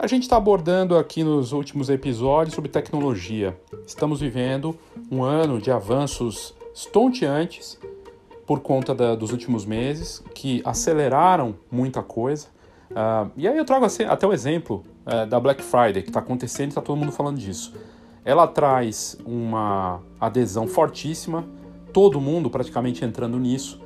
A gente está abordando aqui nos últimos episódios sobre tecnologia. Estamos vivendo um ano de avanços estonteantes por conta da, dos últimos meses, que aceleraram muita coisa. Uh, e aí eu trago assim, até o exemplo uh, da Black Friday, que está acontecendo está todo mundo falando disso. Ela traz uma adesão fortíssima, todo mundo praticamente entrando nisso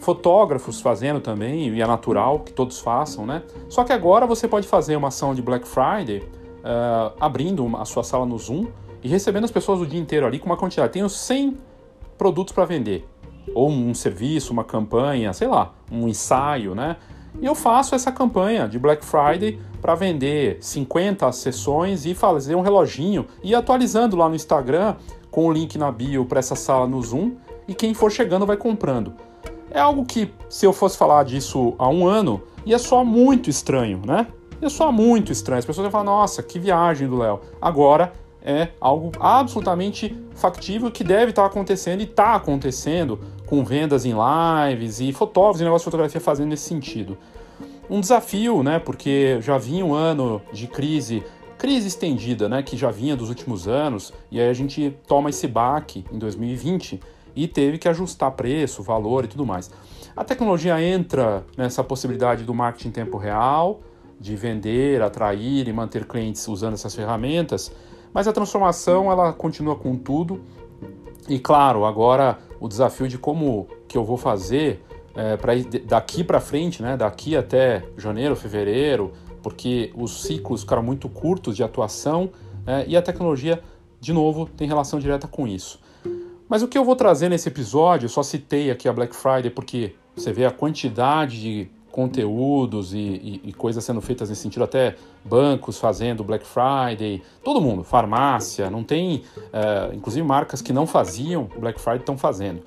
fotógrafos fazendo também, e é natural que todos façam, né? Só que agora você pode fazer uma ação de Black Friday uh, abrindo a sua sala no Zoom e recebendo as pessoas o dia inteiro ali com uma quantidade. Tenho 100 produtos para vender, ou um serviço, uma campanha, sei lá, um ensaio, né? E eu faço essa campanha de Black Friday para vender 50 sessões e fazer um reloginho e atualizando lá no Instagram com o link na bio para essa sala no Zoom e quem for chegando vai comprando. É algo que, se eu fosse falar disso há um ano, ia soar muito estranho, né? Ia soar muito estranho. As pessoas iam falar, nossa, que viagem do Léo. Agora é algo absolutamente factível que deve estar acontecendo e está acontecendo com vendas em lives e fotógrafos e negócio de fotografia fazendo nesse sentido. Um desafio, né? Porque já vinha um ano de crise, crise estendida, né? Que já vinha dos últimos anos, e aí a gente toma esse baque em 2020 e teve que ajustar preço, valor e tudo mais. A tecnologia entra nessa possibilidade do marketing em tempo real, de vender, atrair e manter clientes usando essas ferramentas, mas a transformação ela continua com tudo. E claro, agora o desafio de como que eu vou fazer é, para daqui para frente, né, daqui até janeiro, fevereiro, porque os ciclos ficaram muito curtos de atuação é, e a tecnologia, de novo, tem relação direta com isso. Mas o que eu vou trazer nesse episódio, eu só citei aqui a Black Friday porque você vê a quantidade de conteúdos e, e, e, coisas sendo feitas nesse sentido, até bancos fazendo Black Friday, todo mundo, farmácia, não tem, é, inclusive marcas que não faziam Black Friday estão fazendo.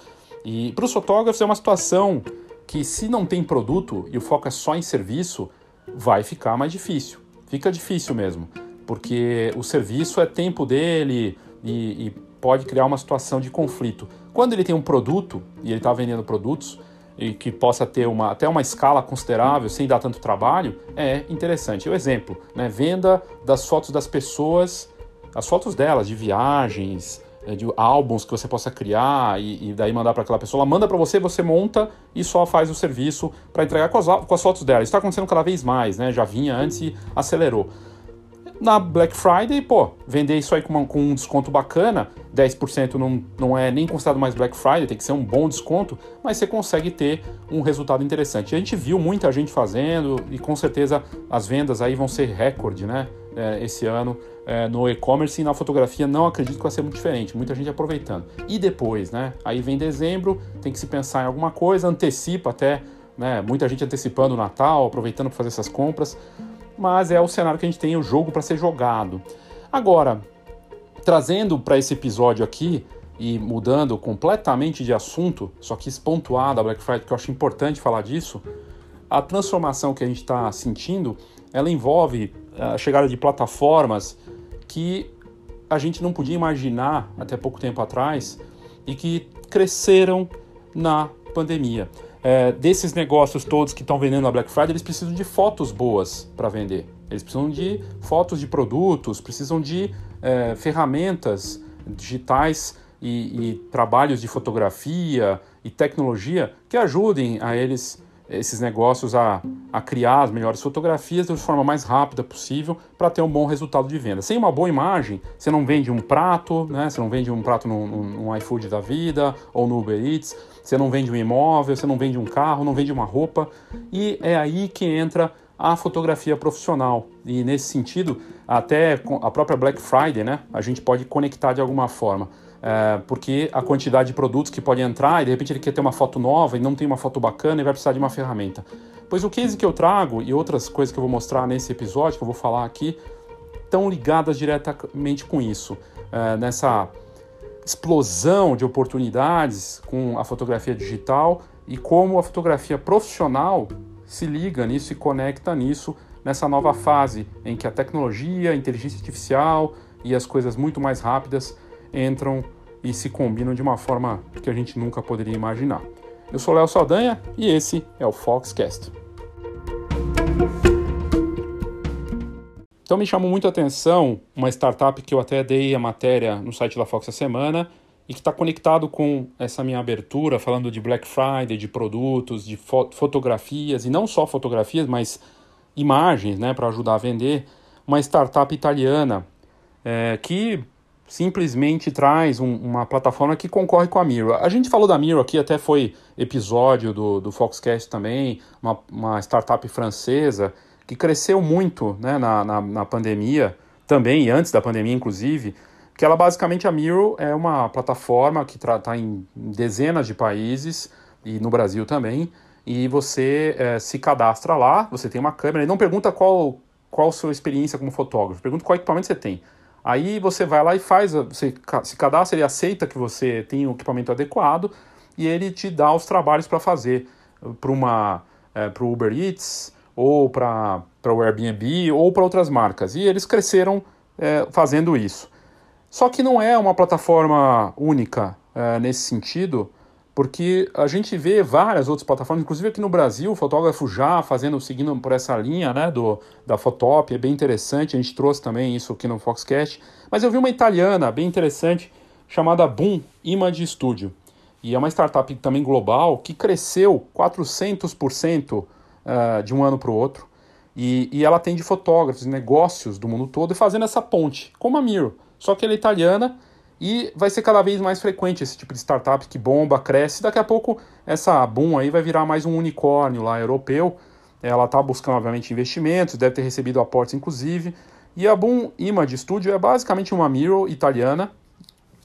E para os fotógrafos é uma situação que se não tem produto e o foco é só em serviço, vai ficar mais difícil. Fica difícil mesmo, porque o serviço é tempo dele e, e pode criar uma situação de conflito. Quando ele tem um produto e ele está vendendo produtos e que possa ter uma, até uma escala considerável sem dar tanto trabalho, é interessante. O exemplo, né, venda das fotos das pessoas, as fotos delas de viagens, é, de álbuns que você possa criar e, e daí mandar para aquela pessoa. Ela manda para você, você monta e só faz o serviço para entregar com as, com as fotos dela. Isso está acontecendo cada vez mais, né? Já vinha antes e acelerou. Na Black Friday, pô, vender isso aí com, uma, com um desconto bacana, 10% não, não é nem considerado mais Black Friday, tem que ser um bom desconto, mas você consegue ter um resultado interessante. A gente viu muita gente fazendo e com certeza as vendas aí vão ser recorde, né? É, esse ano é, no e-commerce e na fotografia não acredito que vai ser muito diferente, muita gente aproveitando. E depois, né? Aí vem dezembro, tem que se pensar em alguma coisa, antecipa até, né? Muita gente antecipando o Natal, aproveitando para fazer essas compras mas é o cenário que a gente tem o jogo para ser jogado. Agora, trazendo para esse episódio aqui e mudando completamente de assunto, só que pontuar a Black Friday, que eu acho importante falar disso, a transformação que a gente está sentindo, ela envolve eh, a chegada de plataformas que a gente não podia imaginar até pouco tempo atrás e que cresceram na pandemia é, desses negócios todos que estão vendendo na Black Friday, eles precisam de fotos boas para vender. Eles precisam de fotos de produtos, precisam de é, ferramentas digitais e, e, trabalhos de fotografia e tecnologia que ajudem a eles esses negócios a, a criar as melhores fotografias de forma mais rápida possível para ter um bom resultado de venda. Sem uma boa imagem, você não vende um prato, né? Você não vende um prato no, no, no iFood da vida ou no Uber Eats, você não vende um imóvel, você não vende um carro, não vende uma roupa. E é aí que entra a fotografia profissional. E nesse sentido, até a própria Black Friday, né? A gente pode conectar de alguma forma é, porque a quantidade de produtos que pode entrar e de repente ele quer ter uma foto nova e não tem uma foto bacana e vai precisar de uma ferramenta. Pois o case que eu trago e outras coisas que eu vou mostrar nesse episódio, que eu vou falar aqui, estão ligadas diretamente com isso, é, nessa explosão de oportunidades com a fotografia digital e como a fotografia profissional se liga nisso e conecta nisso nessa nova fase em que a tecnologia, a inteligência artificial e as coisas muito mais rápidas entram e se combinam de uma forma que a gente nunca poderia imaginar. Eu sou Léo Saldanha e esse é o Foxcast. Então me chamou muito a atenção uma startup que eu até dei a matéria no site da Fox essa semana e que está conectado com essa minha abertura, falando de Black Friday, de produtos, de fo fotografias, e não só fotografias, mas imagens né, para ajudar a vender. Uma startup italiana é, que simplesmente traz um, uma plataforma que concorre com a Miro. A gente falou da Miro aqui, até foi episódio do, do Foxcast também, uma, uma startup francesa que cresceu muito né, na, na, na pandemia, também, e antes da pandemia, inclusive, que ela basicamente, a Miro é uma plataforma que está em dezenas de países, e no Brasil também, e você é, se cadastra lá, você tem uma câmera, e não pergunta qual, qual a sua experiência como fotógrafo, pergunta qual equipamento você tem. Aí você vai lá e faz, você se cadastra, ele aceita que você tem o equipamento adequado e ele te dá os trabalhos para fazer para uma é, para o Uber Eats ou para o Airbnb ou para outras marcas. E eles cresceram é, fazendo isso. Só que não é uma plataforma única é, nesse sentido, porque a gente vê várias outras plataformas, inclusive aqui no Brasil, o fotógrafo já fazendo, seguindo por essa linha né, do, da Fotop, é bem interessante, a gente trouxe também isso aqui no Foxcast. Mas eu vi uma italiana bem interessante chamada Boom Image Studio. E é uma startup também global que cresceu 400% uh, de um ano para o outro. E, e ela atende fotógrafos, negócios do mundo todo e fazendo essa ponte, como a Miro. Só que ela é italiana e vai ser cada vez mais frequente esse tipo de startup que bomba, cresce. Daqui a pouco essa Boom aí vai virar mais um unicórnio lá europeu. Ela está buscando, obviamente, investimentos, deve ter recebido aportes, inclusive. E a Boom Image Studio é basicamente uma Miro italiana.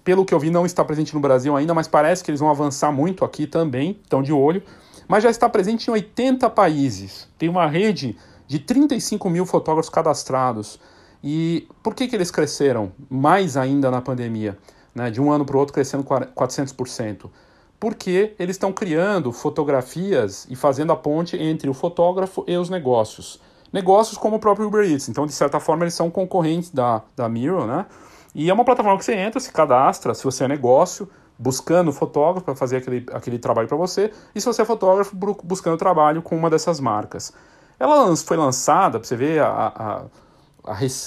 Pelo que eu vi, não está presente no Brasil ainda, mas parece que eles vão avançar muito aqui também, estão de olho. Mas já está presente em 80 países. Tem uma rede de 35 mil fotógrafos cadastrados. E por que, que eles cresceram mais ainda na pandemia? Né, de um ano para o outro crescendo 400%. Porque eles estão criando fotografias e fazendo a ponte entre o fotógrafo e os negócios. Negócios como o próprio Uber Eats. Então, de certa forma, eles são concorrentes da, da Miro, né? E é uma plataforma que você entra, se cadastra, se você é negócio, buscando fotógrafo para fazer aquele, aquele trabalho para você, e se você é fotógrafo, buscando trabalho com uma dessas marcas. Ela foi lançada, para você ver a, a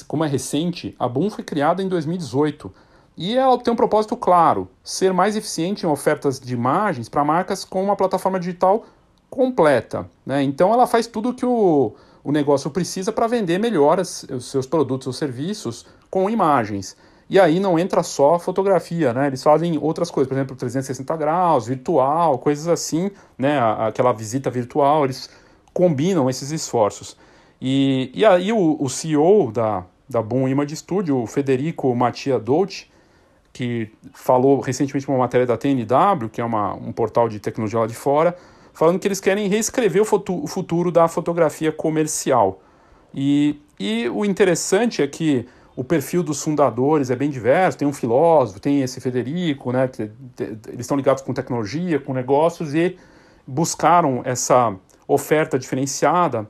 como é recente, a Boom foi criada em 2018 e ela tem um propósito claro: ser mais eficiente em ofertas de imagens para marcas com uma plataforma digital completa. Né? Então ela faz tudo que o, o negócio precisa para vender melhor as, os seus produtos ou serviços com imagens. E aí não entra só fotografia, né? Eles fazem outras coisas, por exemplo, 360 graus, virtual, coisas assim, né? Aquela visita virtual, eles combinam esses esforços. E, e aí o, o CEO da, da Boom Image Studio, o Federico Mattia Dolce, que falou recentemente uma matéria da TNW, que é uma, um portal de tecnologia lá de fora, falando que eles querem reescrever o, futuro, o futuro da fotografia comercial. E, e o interessante é que o perfil dos fundadores é bem diverso, tem um filósofo, tem esse Federico, né, eles estão ligados com tecnologia, com negócios e buscaram essa oferta diferenciada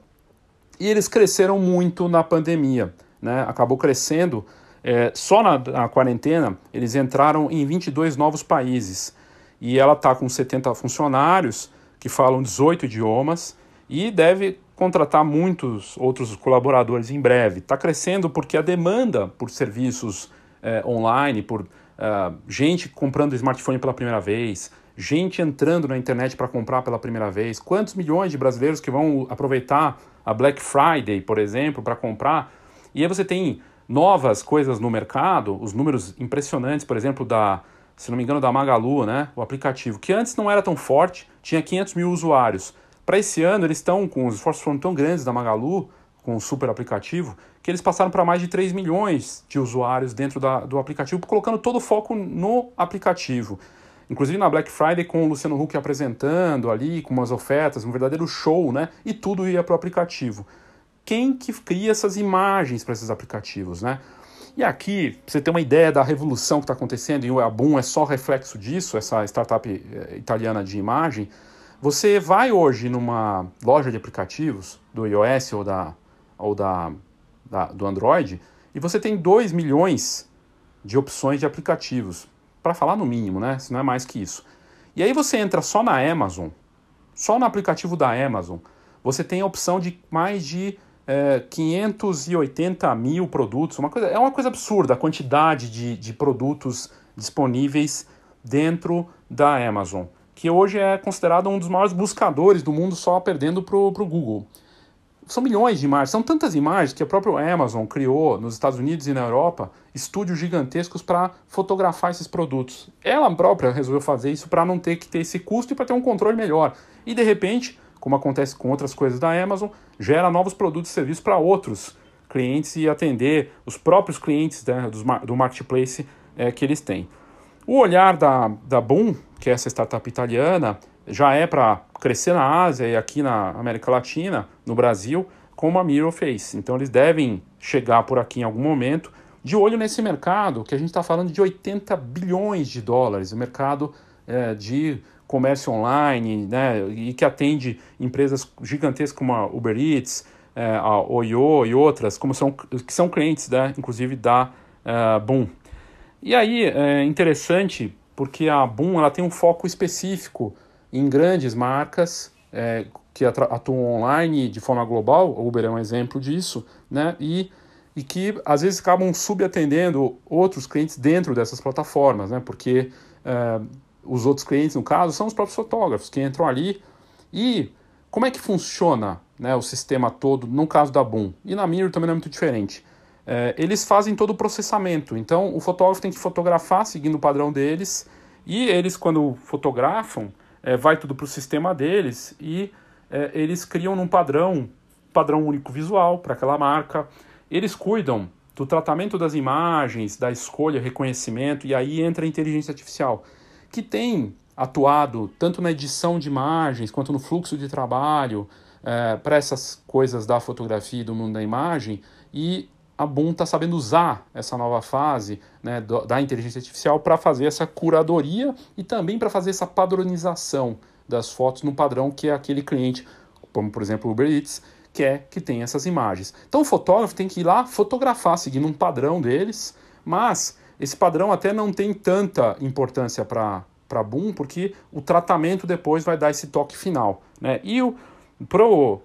e eles cresceram muito na pandemia, né? Acabou crescendo. É, só na, na, quarentena, eles entraram em 22 novos países. E ela está com 70 funcionários que falam 18 idiomas e deve contratar muitos outros colaboradores em breve. Está crescendo porque a demanda por serviços é, online, por uh, gente comprando smartphone pela primeira vez, gente entrando na internet para comprar pela primeira vez, quantos milhões de brasileiros que vão aproveitar a Black Friday, por exemplo, para comprar. E aí você tem novas coisas no mercado, os números impressionantes, por exemplo, da, se não me engano, da Magalu, né? O aplicativo, que antes não era tão forte, tinha 500 mil usuários. Para esse ano, eles estão com os esforços foram tão grandes da Magalu, com o super aplicativo, que eles passaram para mais de 3 milhões de usuários dentro da, do aplicativo, colocando todo o foco no aplicativo. Inclusive na Black Friday com o Luciano Huck apresentando ali, com umas ofertas, um verdadeiro show, né? E tudo ia para o aplicativo. Quem que cria essas imagens para esses aplicativos, né? E aqui, você ter uma ideia da revolução que está acontecendo, e o Abum é só reflexo disso, essa startup eh, italiana de imagem, você vai hoje numa loja de aplicativos do iOS ou, da, ou da, da do Android, e você tem 2 milhões de opções de aplicativos para falar no mínimo, né? Se não é mais que isso. E aí você entra só na Amazon, só no aplicativo da Amazon, você tem a opção de mais de é, 580 mil produtos, uma coisa, é uma coisa absurda a quantidade de, de produtos disponíveis dentro da Amazon, que hoje é considerado um dos maiores buscadores do mundo, só perdendo para o Google. São milhões de imagens, são tantas imagens que a própria Amazon criou nos Estados Unidos e na Europa estúdios gigantescos para fotografar esses produtos. Ela própria resolveu fazer isso para não ter que ter esse custo e para ter um controle melhor. E de repente, como acontece com outras coisas da Amazon, gera novos produtos e serviços para outros clientes e atender os próprios clientes né, do, marketplace é, que eles têm. O olhar da, da Boom, que é essa startup italiana, já é para crescer na Ásia e aqui na América Latina, no Brasil, como a Miro fez. Então eles devem chegar por aqui em algum momento, de olho nesse mercado, que a gente está falando de 80 bilhões de dólares, o mercado é, de comércio online, né, e que atende empresas gigantescas como a Uber Eats, é, a Oyo e outras, como são, que são clientes, né, inclusive da uh, Boom. E aí é interessante porque a Boom ela tem um foco específico em grandes marcas é, que atuam online de forma global, Uber é um exemplo disso, né? E, e que às vezes acabam subatendendo outros clientes dentro dessas plataformas, né? Porque é, os outros clientes, no caso, são os próprios fotógrafos que entram ali. E como é que funciona né, o sistema todo, no caso da Boom? E na Mirror também não é muito diferente. É, eles fazem todo o processamento. Então, o fotógrafo tem que fotografar seguindo o padrão deles. E eles, quando fotografam, é, vai tudo para o sistema deles e é, eles criam num padrão, padrão único visual para aquela marca. Eles cuidam do tratamento das imagens, da escolha, reconhecimento, e aí entra a inteligência artificial, que tem atuado tanto na edição de imagens quanto no fluxo de trabalho é, para essas coisas da fotografia e do mundo da imagem, e a Boom está sabendo usar essa nova fase né, da inteligência artificial para fazer essa curadoria e também para fazer essa padronização das fotos no padrão que é aquele cliente, como por exemplo o Uber Eats, quer que tenha essas imagens. Então o fotógrafo tem que ir lá fotografar, seguindo um padrão deles, mas esse padrão até não tem tanta importância para a Boom, porque o tratamento depois vai dar esse toque final. Né? E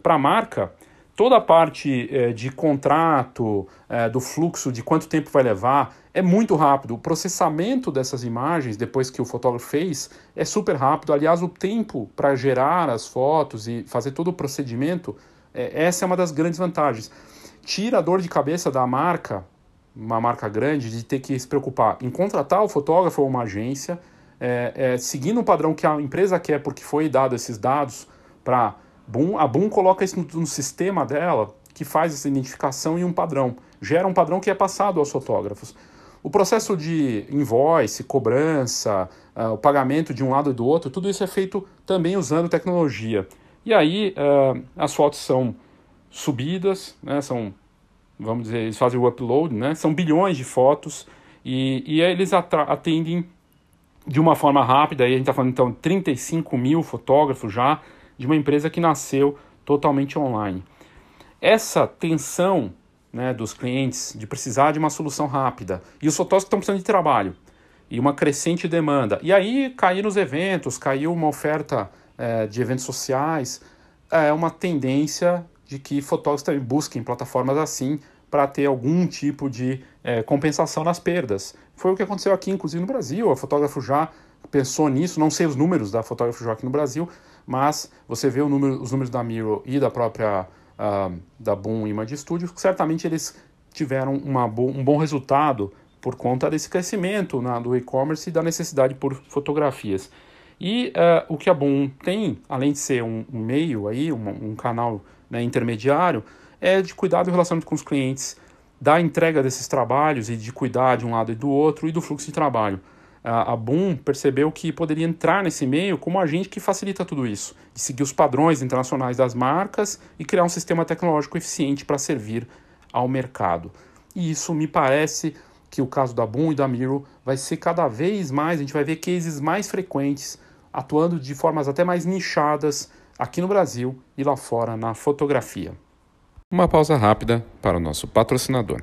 para a marca, toda a parte é, de contrato, é, do fluxo, de quanto tempo vai levar, é muito rápido. O processamento dessas imagens, depois que o fotógrafo fez, é super rápido. Aliás, o tempo para gerar as fotos e fazer todo o procedimento, é, essa é uma das grandes vantagens. Tira a dor de cabeça da marca, uma marca grande, de ter que se preocupar em contratar o fotógrafo ou uma agência, seguindo um padrão que a empresa quer, porque foi dado esses dados para Boom, a Boom coloca isso no, no, sistema dela, que faz essa identificação em um padrão. Gera um padrão que é passado aos fotógrafos. O processo de invoice, cobrança, uh, o pagamento de um lado e do outro, tudo isso é feito também usando tecnologia. E aí uh, as fotos são subidas, né, são, vamos dizer, eles fazem o upload, né, são bilhões de fotos e, e eles atendem de uma forma rápida, aí a gente está falando então 35 mil fotógrafos já, de uma empresa que nasceu totalmente online. Essa tensão né, dos clientes de precisar de uma solução rápida e os fotógrafos estão precisando de trabalho e uma crescente demanda. E aí caíram os eventos, caiu uma oferta é, de eventos sociais, é uma tendência de que fotógrafos também busquem plataformas assim para ter algum tipo de é, compensação nas perdas. Foi o que aconteceu aqui, inclusive no Brasil. A fotógrafo já pensou nisso, não sei os números da fotógrafo já aqui no Brasil, mas você vê número, os números da Miro e da própria uh, da Boom Image Studio, certamente eles tiveram bo um bom resultado por conta desse crescimento na, do e-commerce e da necessidade por fotografias. E uh, o que a Boom tem, além de ser um, um meio aí, um, um canal né, intermediário, é de cuidar do relacionamento com os clientes, da entrega desses trabalhos e de cuidar de um lado e do outro e do fluxo de trabalho a, Boom percebeu que poderia entrar nesse meio como agente que facilita tudo isso, de seguir os padrões internacionais das marcas e criar um sistema tecnológico eficiente para servir ao mercado. E isso me parece que o caso da Boom e da Miro vai ser cada vez mais, a gente vai ver cases mais frequentes, atuando de formas até mais nichadas aqui no Brasil e lá fora na fotografia. Uma pausa rápida para o nosso patrocinador.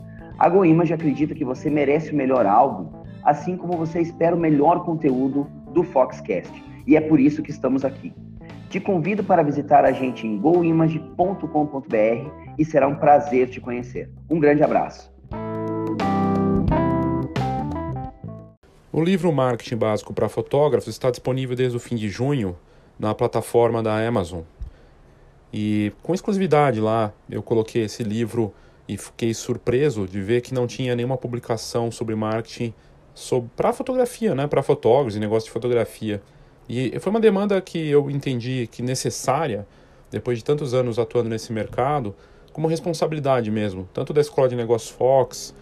A GoImage acredita que você merece o melhor álbum, assim como você espera o melhor conteúdo do Foxcast, e é por isso que estamos aqui. Te convido para visitar a gente em goimage.com.br e será um prazer te conhecer. Um grande abraço. O livro Marketing Básico para Fotógrafos está disponível desde o fim de junho na plataforma da Amazon. E com exclusividade lá, eu coloquei esse livro e fiquei surpreso de ver que não tinha nenhuma publicação sobre marketing para fotografia, né, para fotógrafos e negócio de fotografia. E foi uma demanda que eu entendi que necessária, depois de tantos anos atuando nesse mercado, como responsabilidade mesmo, tanto da Escola de Negócios Fox,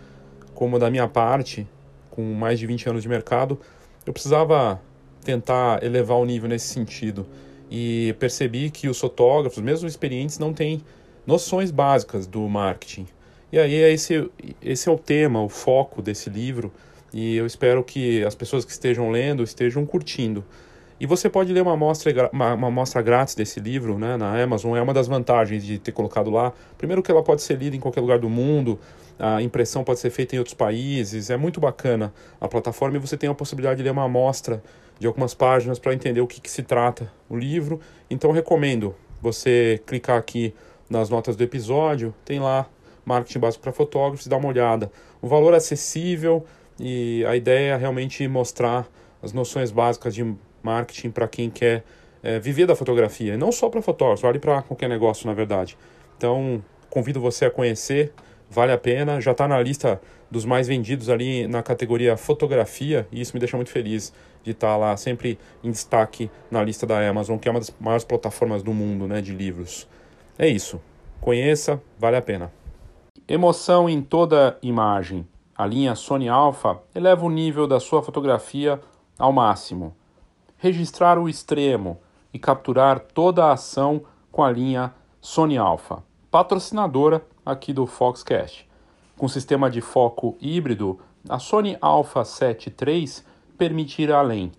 como da minha parte, com mais de 20 anos de mercado, eu precisava tentar elevar o nível nesse sentido. E percebi que os fotógrafos, mesmo experientes, não têm noções básicas do marketing. E aí esse, esse é o tema, o foco desse livro, e eu espero que as pessoas que estejam lendo estejam curtindo. E você pode ler uma amostra, uma, uma amostra grátis desse livro né, na Amazon, é uma das vantagens de ter colocado lá. Primeiro que ela pode ser lida em qualquer lugar do mundo, a impressão pode ser feita em outros países, é muito bacana a plataforma e você tem a possibilidade de ler uma amostra de algumas páginas para entender o que, que se trata o livro. Então recomendo você clicar aqui nas notas do episódio, tem lá marketing básico para fotógrafos e dar uma olhada. O valor é acessível e a ideia é realmente mostrar as noções básicas de marketing para quem quer é, viver da fotografia, e não só para fotógrafos, vale para qualquer negócio, na verdade. Então, convido você a conhecer vale a pena, já está na lista dos mais vendidos ali na categoria fotografia, e isso me deixa muito feliz de estar tá lá sempre em destaque na lista da Amazon, que é uma das maiores plataformas do mundo né, de livros. É isso. Conheça, vale a pena. Emoção em toda imagem. A linha Sony Alpha eleva o nível da sua fotografia ao máximo. Registrar o extremo e capturar toda a ação com a linha Sony Alpha, patrocinadora aqui do Foxcast. Com sistema de foco híbrido, a Sony Alpha 7 III permite ir além.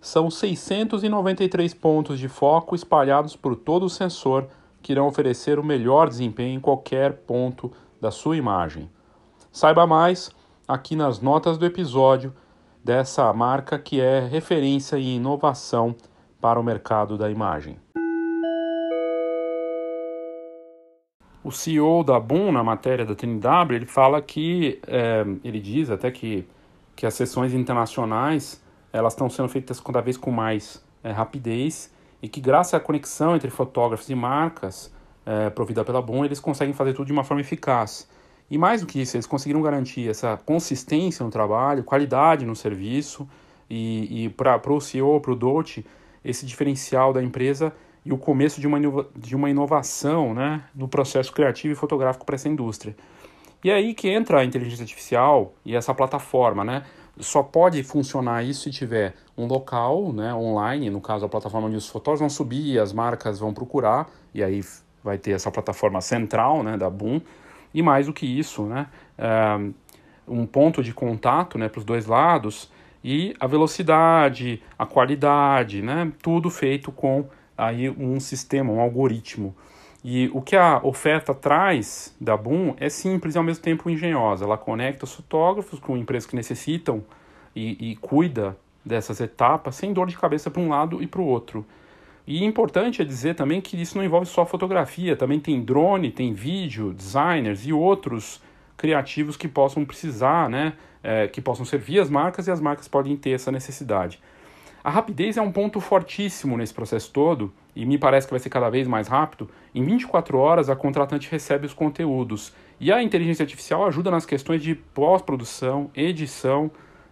São 693 pontos de foco espalhados por todo o sensor que irão oferecer o melhor desempenho em qualquer ponto da sua imagem. Saiba mais aqui nas notas do episódio dessa marca que é referência e inovação para o mercado da imagem. O CEO da Boom, na matéria da TNW, ele fala que, é, ele diz até que, que as sessões internacionais elas estão sendo feitas cada vez com mais é, rapidez e que graças à conexão entre fotógrafos e marcas é, provida pela Boom, eles conseguem fazer tudo de uma forma eficaz. E mais do que isso, eles conseguiram garantir essa consistência no trabalho, qualidade no serviço e, e para o CEO, para o Dolce, esse diferencial da empresa e o começo de uma, de uma inovação né, no processo criativo e fotográfico para essa indústria. E é aí que entra a inteligência artificial e essa plataforma, né? Só pode funcionar isso se tiver um local, né, online, no caso a plataforma onde os fotógrafos vão subir as marcas vão procurar, e aí vai ter essa plataforma central, né, da Boom, e mais do que isso, né, eh, um ponto de contato, né, para os dois lados, e a velocidade, a qualidade, né, tudo feito com aí um sistema, um algoritmo. E o que a oferta traz da Boom é simples e ao mesmo tempo engenhosa. Ela conecta os fotógrafos com empresas que necessitam e, e cuida dessas etapas sem dor de cabeça para um lado e para o outro. E importante é dizer também que isso não envolve só fotografia, também tem drone, tem vídeo, designers e outros criativos que possam precisar, né, é, que possam servir as marcas e as marcas podem ter essa necessidade. A rapidez é um ponto fortíssimo nesse processo todo e me parece que vai ser cada vez mais rápido. Em 24 horas, a contratante recebe os conteúdos e a inteligência artificial ajuda nas questões de pós-produção, edição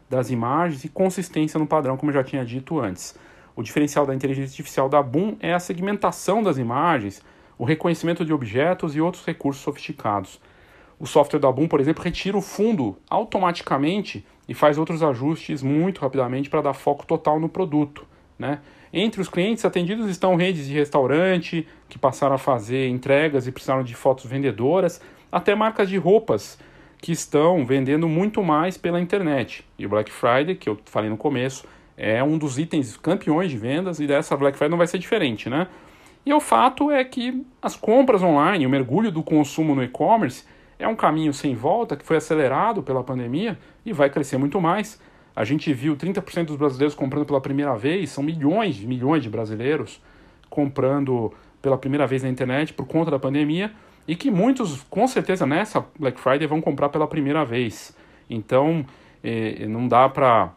das imagens e consistência no padrão, como eu já tinha dito antes. O diferencial da inteligência artificial da Boom é a segmentação das imagens, o reconhecimento de objetos e outros recursos sofisticados. O software da Boom, por exemplo, retira o fundo automaticamente e faz outros ajustes muito rapidamente para dar foco total no produto. Né? Entre os clientes atendidos estão redes de restaurante que passaram a fazer entregas e precisaram de fotos vendedoras, até marcas de roupas que estão vendendo muito mais pela internet. E o Black Friday, que eu falei no começo, é um dos itens campeões de vendas e dessa Black Friday não vai ser diferente, né? E o fato é que as compras online, o mergulho do consumo no e-commerce é um caminho sem volta que foi acelerado pela pandemia e vai crescer muito mais. A gente viu 30% dos brasileiros comprando pela primeira vez, são milhões e milhões de brasileiros comprando pela primeira vez na internet por conta da pandemia e que muitos, com certeza, nessa Black Friday vão comprar pela primeira vez. Então, eh, não dá para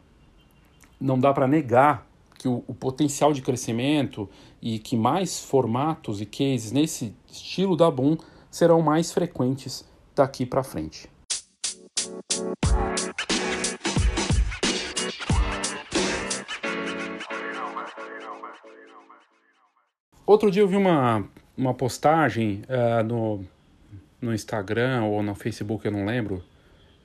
não dá para negar que o, o, potencial de crescimento e que mais formatos e cases nesse estilo da Boom serão mais frequentes daqui para frente. Outro dia eu vi uma, uma postagem uh, no, no Instagram ou no Facebook, eu não lembro,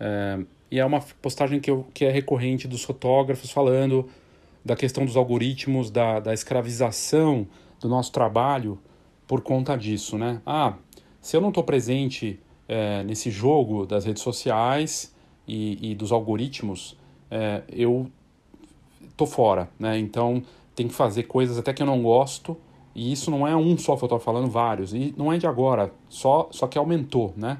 uh, e é uma postagem que, eu, que é recorrente dos fotógrafos falando da questão dos algoritmos, da, da escravização do nosso trabalho por conta disso, né? Ah, se eu não estou presente é, nesse jogo das redes sociais e, e dos algoritmos, é, eu tô fora, né? Então tem que fazer coisas até que eu não gosto e isso não é um só fotógrafo falando, vários. E não é de agora, só, só que aumentou, né?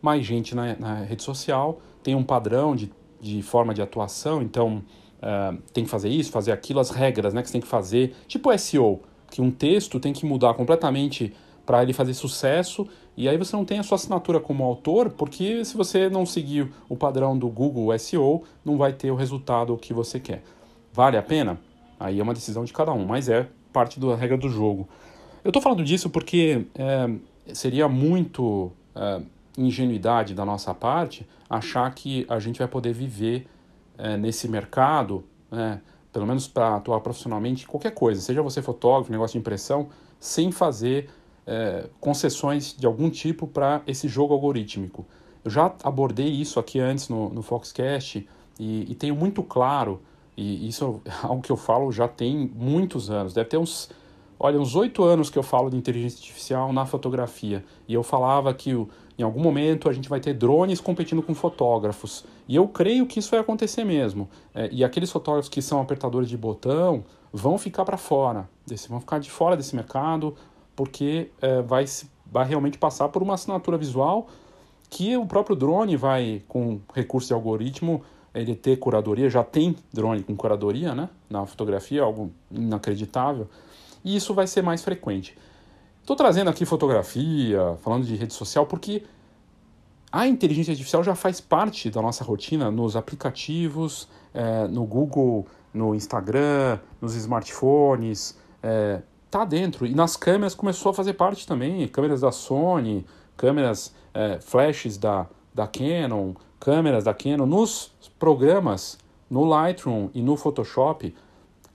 Mais gente na, na rede social, tem um padrão de, de forma de atuação, então uh, tem que fazer isso, fazer aquilo, as regras né, que você tem que fazer. Tipo SEO, que um texto tem que mudar completamente para ele fazer sucesso, e aí você não tem a sua assinatura como autor, porque se você não seguir o padrão do Google SEO, não vai ter o resultado que você quer. Vale a pena? Aí é uma decisão de cada um, mas é parte da regra do jogo. Eu estou falando disso porque é, seria muito é, ingenuidade da nossa parte achar que a gente vai poder viver é, nesse mercado, né, pelo menos para atuar profissionalmente, qualquer coisa, seja você fotógrafo, negócio de impressão, sem fazer é, concessões de algum tipo para esse jogo algorítmico. Eu já abordei isso aqui antes no, no Foxcast e, e tenho muito claro e isso é algo que eu falo já tem muitos anos, deve ter uns, olha, uns oito anos que eu falo de inteligência artificial na fotografia. E eu falava que em algum momento a gente vai ter drones competindo com fotógrafos. E eu creio que isso vai acontecer mesmo. É, e aqueles fotógrafos que são apertadores de botão vão ficar para fora, desse, vão ficar de fora desse mercado, porque é, vai, vai realmente passar por uma assinatura visual que o próprio drone vai, com recurso de algoritmo, ele ter curadoria, já tem drone com curadoria, né? Na fotografia, algo inacreditável. E isso vai ser mais frequente. Estou trazendo aqui fotografia, falando de rede social, porque a inteligência artificial já faz parte da nossa rotina nos aplicativos, é, no Google, no Instagram, nos smartphones, é, tá dentro. E nas câmeras começou a fazer parte também, câmeras da Sony, câmeras é, flashes da, da Canon, câmeras da Canon, nos programas, no Lightroom e no Photoshop,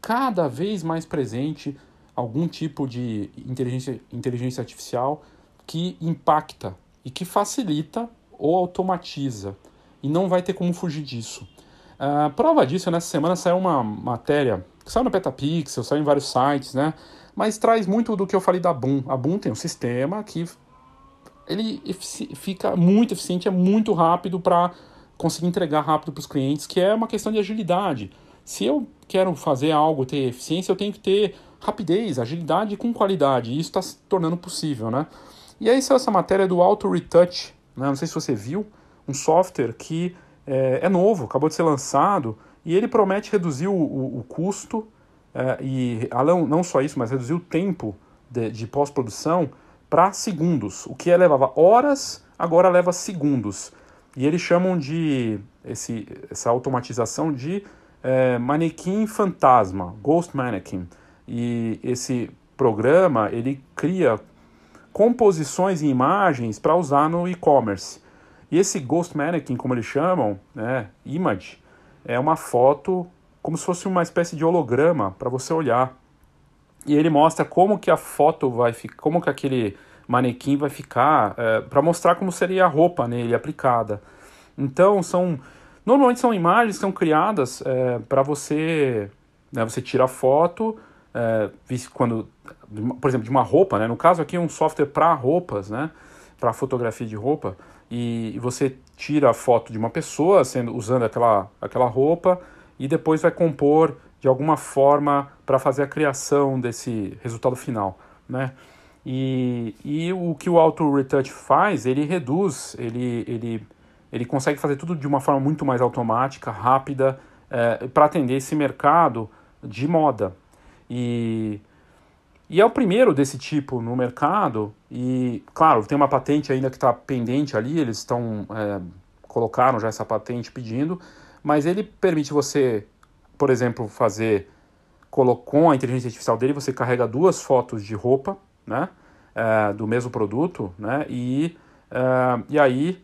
cada vez mais presente algum tipo de inteligência, inteligência artificial que impacta e que facilita ou automatiza. E não vai ter como fugir disso. Uh, prova disso, nessa semana saiu uma matéria que saiu no Petapixel, saiu em vários sites, né? Mas traz muito do que eu falei da Boom. A Boom tem um sistema que ele fica muito eficiente, é muito rápido para conseguir entregar rápido para os clientes, que é uma questão de agilidade. Se eu quero fazer algo, ter eficiência, eu tenho que ter rapidez, agilidade com qualidade, e isso está se tornando possível, né? E aí saiu essa matéria do Auto Retouch, né? não sei se você viu, um software que é, é novo, acabou de ser lançado, e ele promete reduzir o, o, o custo, é, e não, não só isso, mas reduzir o tempo de, de pós-produção para segundos. O que levava horas, agora leva segundos. E eles chamam de esse, essa automatização de é, manequim fantasma, Ghost Mannequin. E esse programa ele cria composições e imagens para usar no e-commerce. E esse Ghost Mannequin, como eles chamam, né, image, é uma foto como se fosse uma espécie de holograma para você olhar. E ele mostra como que a foto vai ficar, como que aquele manequim vai ficar, é, para mostrar como seria a roupa nele aplicada. Então são Normalmente são imagens que são criadas é, para você, né, você tira a foto, é, quando, por exemplo, de uma roupa, né? No caso aqui é um software para roupas, né? Para fotografia de roupa e você tira a foto de uma pessoa sendo usando aquela, aquela roupa e depois vai compor de alguma forma para fazer a criação desse resultado final, né? E, e o que o Auto Retouch faz, ele reduz, ele, ele, ele consegue fazer tudo de uma forma muito mais automática, rápida, é, para atender esse mercado de moda. E, e é o primeiro desse tipo no mercado, e claro, tem uma patente ainda que está pendente ali, eles estão é, colocaram já essa patente pedindo, mas ele permite você, por exemplo, fazer com a inteligência artificial dele, você carrega duas fotos de roupa né, é, do mesmo produto, né, e, é, e aí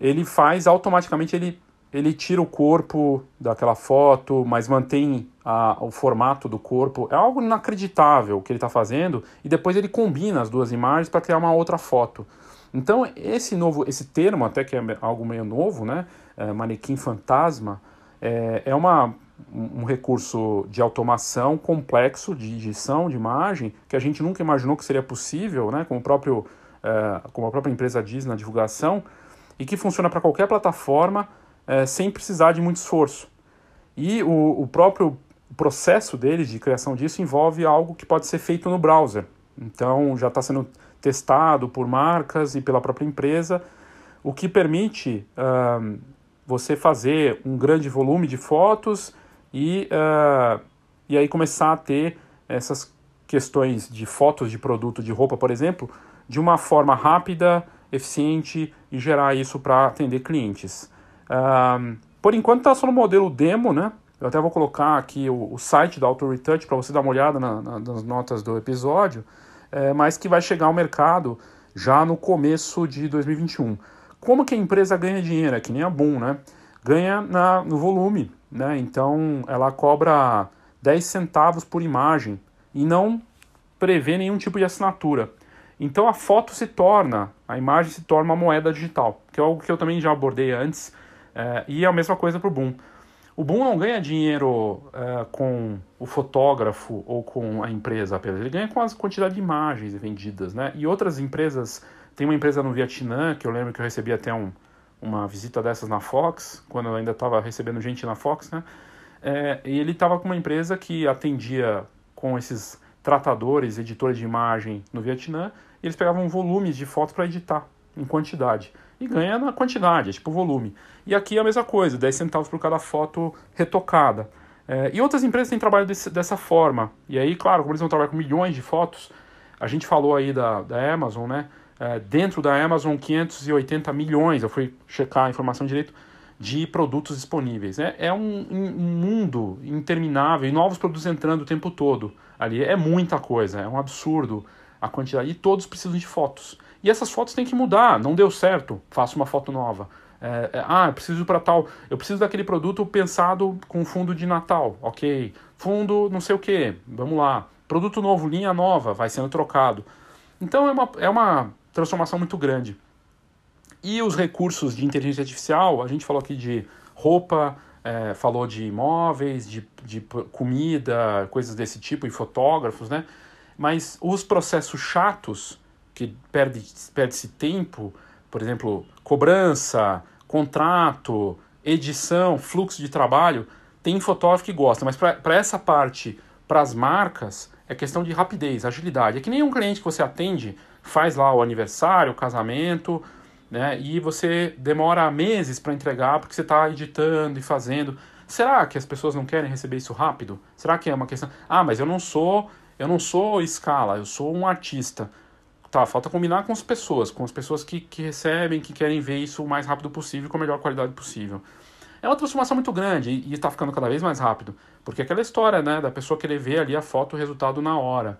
ele faz automaticamente, ele, ele tira o corpo daquela foto, mas mantém a, o formato do corpo. É algo inacreditável o que ele está fazendo, e depois ele combina as duas imagens para criar uma outra foto. Então, esse novo, esse termo, até que é algo meio novo, né, é, manequim fantasma, é, é uma um recurso de automação complexo de edição de imagem que a gente nunca imaginou que seria possível, né, como, o próprio, é, como a própria empresa diz na divulgação, e que funciona para qualquer plataforma é, sem precisar de muito esforço. E o, o próprio processo deles de criação disso envolve algo que pode ser feito no browser. Então já está sendo testado por marcas e pela própria empresa, o que permite uh, você fazer um grande volume de fotos e, uh, e aí começar a ter essas questões de fotos de produto de roupa, por exemplo, de uma forma rápida, eficiente e gerar isso para atender clientes. Uh, por enquanto está só no modelo demo, né? Eu até vou colocar aqui o, o site da Auto Retouch para você dar uma olhada na, na, nas notas do episódio, é, mas que vai chegar ao mercado já no começo de 2021. Como que a empresa ganha dinheiro? É que nem a Boom, né? Ganha na, no volume né? Então ela cobra 10 centavos por imagem e não prevê nenhum tipo de assinatura. Então a foto se torna, a imagem se torna uma moeda digital, que é algo que eu também já abordei antes, é, e é a mesma coisa para o Boom. O Boom não ganha dinheiro é, com o fotógrafo ou com a empresa apenas, ele ganha com a quantidade de imagens vendidas. Né? E outras empresas, tem uma empresa no Vietnã, que eu lembro que eu recebi até um, uma visita dessas na Fox, quando eu ainda estava recebendo gente na Fox, né? É, e ele estava com uma empresa que atendia com esses tratadores, editores de imagem no Vietnã, e eles pegavam volumes de fotos para editar em quantidade. E ganha na quantidade, é tipo volume. E aqui é a mesma coisa, 10 centavos por cada foto retocada. É, e outras empresas têm trabalho desse, dessa forma. E aí, claro, como eles vão trabalhar com milhões de fotos, a gente falou aí da, da Amazon, né? é, dentro da Amazon 580 milhões, eu fui checar a informação direito, de produtos disponíveis. É, é um, um, mundo interminável e novos produtos entrando o tempo todo ali. É muita coisa, é um absurdo a quantidade. E todos precisam de fotos. E essas fotos têm que mudar. Não deu certo, faço uma foto nova. É, é, ah, eu preciso para tal. Eu preciso daquele produto pensado com fundo de Natal. Ok. Fundo não sei o que. Vamos lá. Produto novo, linha nova, vai sendo trocado. Então é uma, é uma transformação muito grande. E os recursos de inteligência artificial, a gente falou aqui de roupa, é, falou de imóveis, de, de comida, coisas desse tipo, e fotógrafos, né? Mas os processos chatos, que perde-se perde tempo, por exemplo, cobrança, contrato, edição, fluxo de trabalho, tem fotógrafo que gosta, mas para essa parte, para as marcas, é questão de rapidez, agilidade. É que nem um cliente que você atende faz lá o aniversário, o casamento, né? E você demora meses para entregar porque você está editando e fazendo. Será que as pessoas não querem receber isso rápido? Será que é uma questão? Ah, mas eu não sou, eu não sou escala, eu sou um artista. Tá, falta combinar com as pessoas, com as pessoas que, que recebem, que querem ver isso o mais rápido possível, com a melhor qualidade possível. É uma transformação muito grande e está ficando cada vez mais rápido, porque é aquela história, né, da pessoa querer ver ali a foto, o resultado na hora.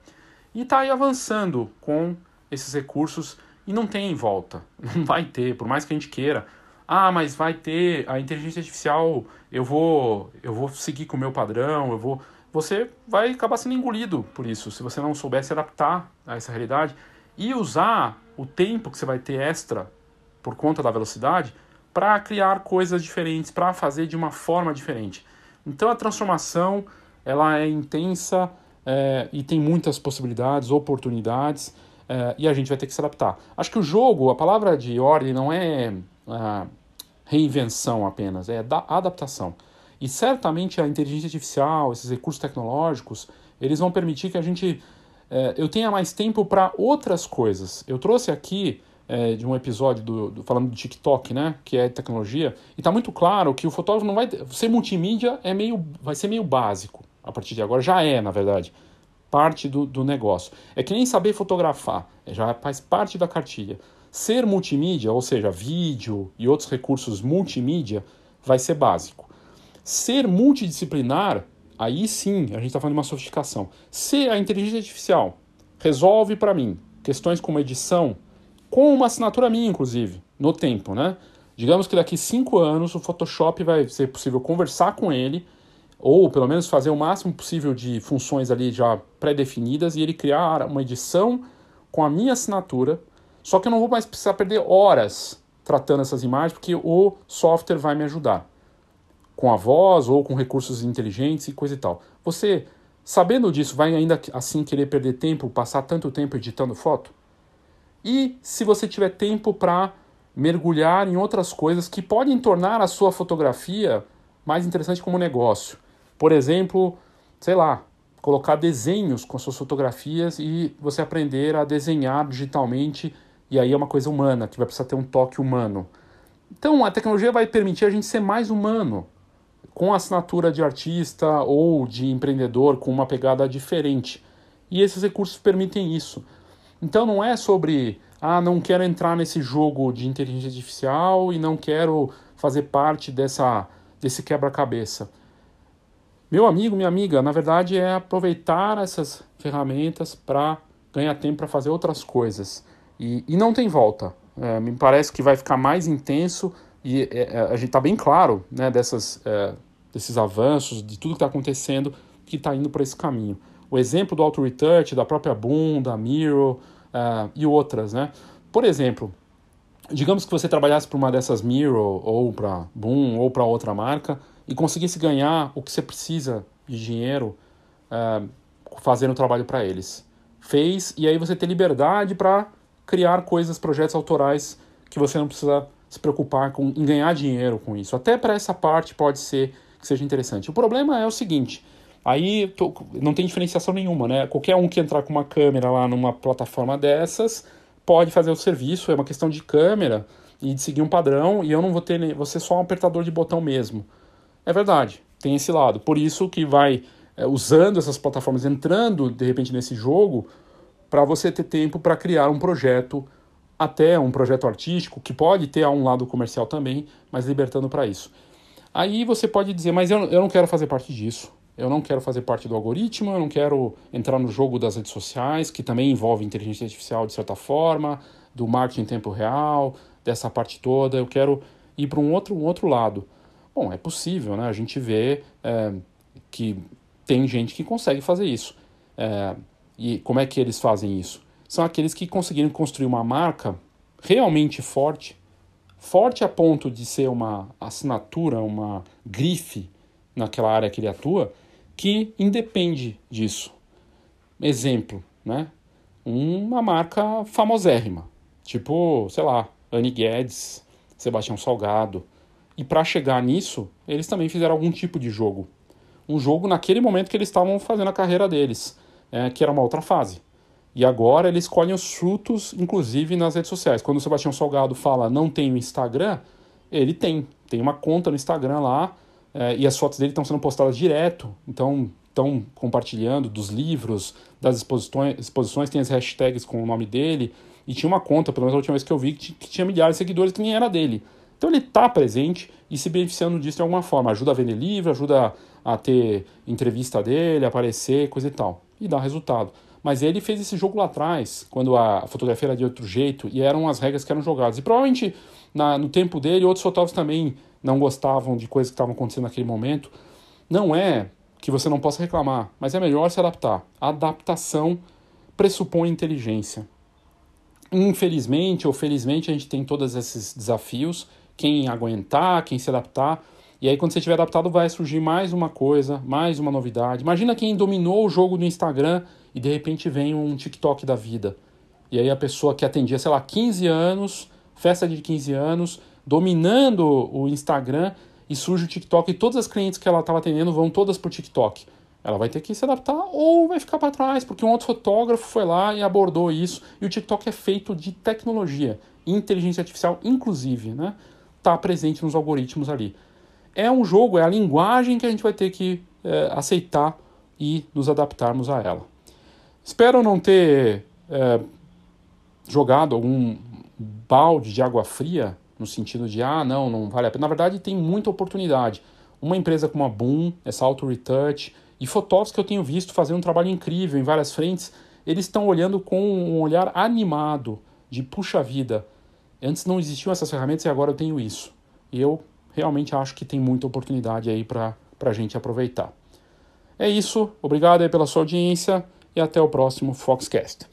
E está aí avançando com esses recursos e não tem volta. Não vai ter, por mais que a gente queira. Ah, mas vai ter a inteligência artificial, eu vou, eu vou seguir com o meu padrão, eu vou. Você vai acabar sendo engolido por isso, se você não souber se adaptar a essa realidade e usar o tempo que você vai ter extra por conta da velocidade para criar coisas diferentes, para fazer de uma forma diferente. Então a transformação ela é intensa é, e tem muitas possibilidades, oportunidades, é, e a gente vai ter que se adaptar. Acho que o jogo, a palavra de ordem não é reinvenção apenas, é da adaptação. E certamente a inteligência artificial, esses recursos tecnológicos, eles vão permitir que a gente é, eu tenha mais tempo para outras coisas. Eu trouxe aqui é, de um episódio do, do, falando do TikTok, né, que é tecnologia, e está muito claro que o fotógrafo não vai ser multimídia é meio vai ser meio básico a partir de agora já é na verdade parte do, do negócio. É que nem saber fotografar, é, já faz parte da cartilha. Ser multimídia, ou seja, vídeo e outros recursos multimídia, vai ser básico. Ser multidisciplinar, aí sim a gente está falando de uma sofisticação. Se a inteligência artificial resolve para mim questões como edição, com uma assinatura minha, inclusive, no tempo, né? Digamos que daqui cinco anos o Photoshop vai ser possível conversar com ele, ou pelo menos fazer o máximo possível de funções ali já pré-definidas e ele criar uma edição com a minha assinatura. Só que eu não vou mais precisar perder horas tratando essas imagens, porque o software vai me ajudar com a voz ou com recursos inteligentes e coisa e tal. Você, sabendo disso, vai ainda assim querer perder tempo, passar tanto tempo editando foto? E se você tiver tempo para mergulhar em outras coisas que podem tornar a sua fotografia mais interessante como negócio. Por exemplo, sei lá, colocar desenhos com suas fotografias e você aprender a desenhar digitalmente, e aí é uma coisa humana, que vai precisar ter um toque humano. Então a tecnologia vai permitir a gente ser mais humano com assinatura de artista ou de empreendedor com uma pegada diferente. E esses recursos permitem isso. Então não é sobre, ah, não quero entrar nesse jogo de inteligência artificial e não quero fazer parte dessa, desse quebra-cabeça. Meu amigo, minha amiga, na verdade é aproveitar essas ferramentas para ganhar tempo para fazer outras coisas. E, e não tem volta. É, me parece que vai ficar mais intenso e é, é, a gente está bem claro né, dessas, é, desses avanços, de tudo que está acontecendo, que está indo para esse caminho. O exemplo do Auto Retouch, da própria Boom, da Miro uh, e outras. Né? Por exemplo, digamos que você trabalhasse para uma dessas Miro, ou para Boom, ou para outra marca, e conseguisse ganhar o que você precisa de dinheiro uh, fazendo trabalho para eles. Fez, e aí você tem liberdade para criar coisas, projetos autorais que você não precisa se preocupar com, em ganhar dinheiro com isso. Até para essa parte pode ser que seja interessante. O problema é o seguinte: aí tô, não tem diferenciação nenhuma, né? Qualquer um que entrar com uma câmera lá numa plataforma dessas pode fazer o serviço, é uma questão de câmera e de seguir um padrão, e eu não vou ter você só um apertador de botão mesmo. É verdade, tem esse lado. Por isso que vai é, usando essas plataformas, entrando de repente nesse jogo, para você ter tempo para criar um projeto até um projeto artístico, que pode ter um lado comercial também, mas libertando para isso. Aí você pode dizer, mas eu, eu não quero fazer parte disso, eu não quero fazer parte do algoritmo, eu não quero entrar no jogo das redes sociais, que também envolve inteligência artificial de certa forma, do marketing em tempo real, dessa parte toda, eu quero ir para um outro, um outro lado. Bom, é possível, né? A gente vê é, que tem gente que consegue fazer isso. É, e como é que eles fazem isso? são aqueles que conseguiram construir uma marca realmente forte, forte a ponto de ser uma assinatura, uma grife naquela área que ele atua, que independe disso. Exemplo, né? Uma marca famosérrima, tipo, sei lá, Annie Guedes, Sebastião Salgado. E para chegar nisso, eles também fizeram algum tipo de jogo. Um jogo naquele momento que eles estavam fazendo a carreira deles, é, que era uma outra fase. E agora eles colhem os frutos, inclusive nas redes sociais. Quando o Sebastião Salgado fala não tem o Instagram, ele tem. Tem uma conta no Instagram lá é, e as fotos dele estão sendo postadas direto. Então estão compartilhando dos livros, das exposições, exposições, tem as hashtags com o nome dele. E tinha uma conta, pelo menos a última vez que eu vi, que tinha milhares de seguidores que nem era dele. Então ele está presente e se beneficiando disso de alguma forma. Ajuda a vender livro, ajuda a ter entrevista dele, aparecer, coisa e tal. E dá resultado. Mas ele fez esse jogo lá atrás, quando a fotografia era de outro jeito, e eram as regras que eram jogadas. E provavelmente na, no tempo dele, outros fotógrafos também não gostavam de coisas que estavam acontecendo naquele momento. Não é que você não possa reclamar, mas é melhor se adaptar. A adaptação pressupõe inteligência. Infelizmente ou felizmente, a gente tem todos esses desafios quem aguentar, quem se adaptar. E aí, quando você estiver adaptado, vai surgir mais uma coisa, mais uma novidade. Imagina quem dominou o jogo do Instagram e de repente vem um TikTok da vida. E aí a pessoa que atendia, sei lá, 15 anos, festa de 15 anos, dominando o Instagram e surge o TikTok e todas as clientes que ela estava atendendo vão todas para o TikTok. Ela vai ter que se adaptar ou vai ficar para trás, porque um outro fotógrafo foi lá e abordou isso. E o TikTok é feito de tecnologia, inteligência artificial, inclusive, né? Está presente nos algoritmos ali. É um jogo, é a linguagem que a gente vai ter que é, aceitar e nos adaptarmos a ela. Espero não ter é, jogado algum balde de água fria no sentido de, ah, não, não vale a pena. Na verdade, tem muita oportunidade. Uma empresa como a Boom, essa Auto Retouch, e fotógrafos que eu tenho visto fazendo um trabalho incrível em várias frentes, eles estão olhando com um olhar animado, de puxa vida. Antes não existiam essas ferramentas e agora eu tenho isso. E eu realmente acho que tem muita oportunidade aí para a gente aproveitar. É isso, obrigado aí pela sua audiência e até o próximo Foxcast.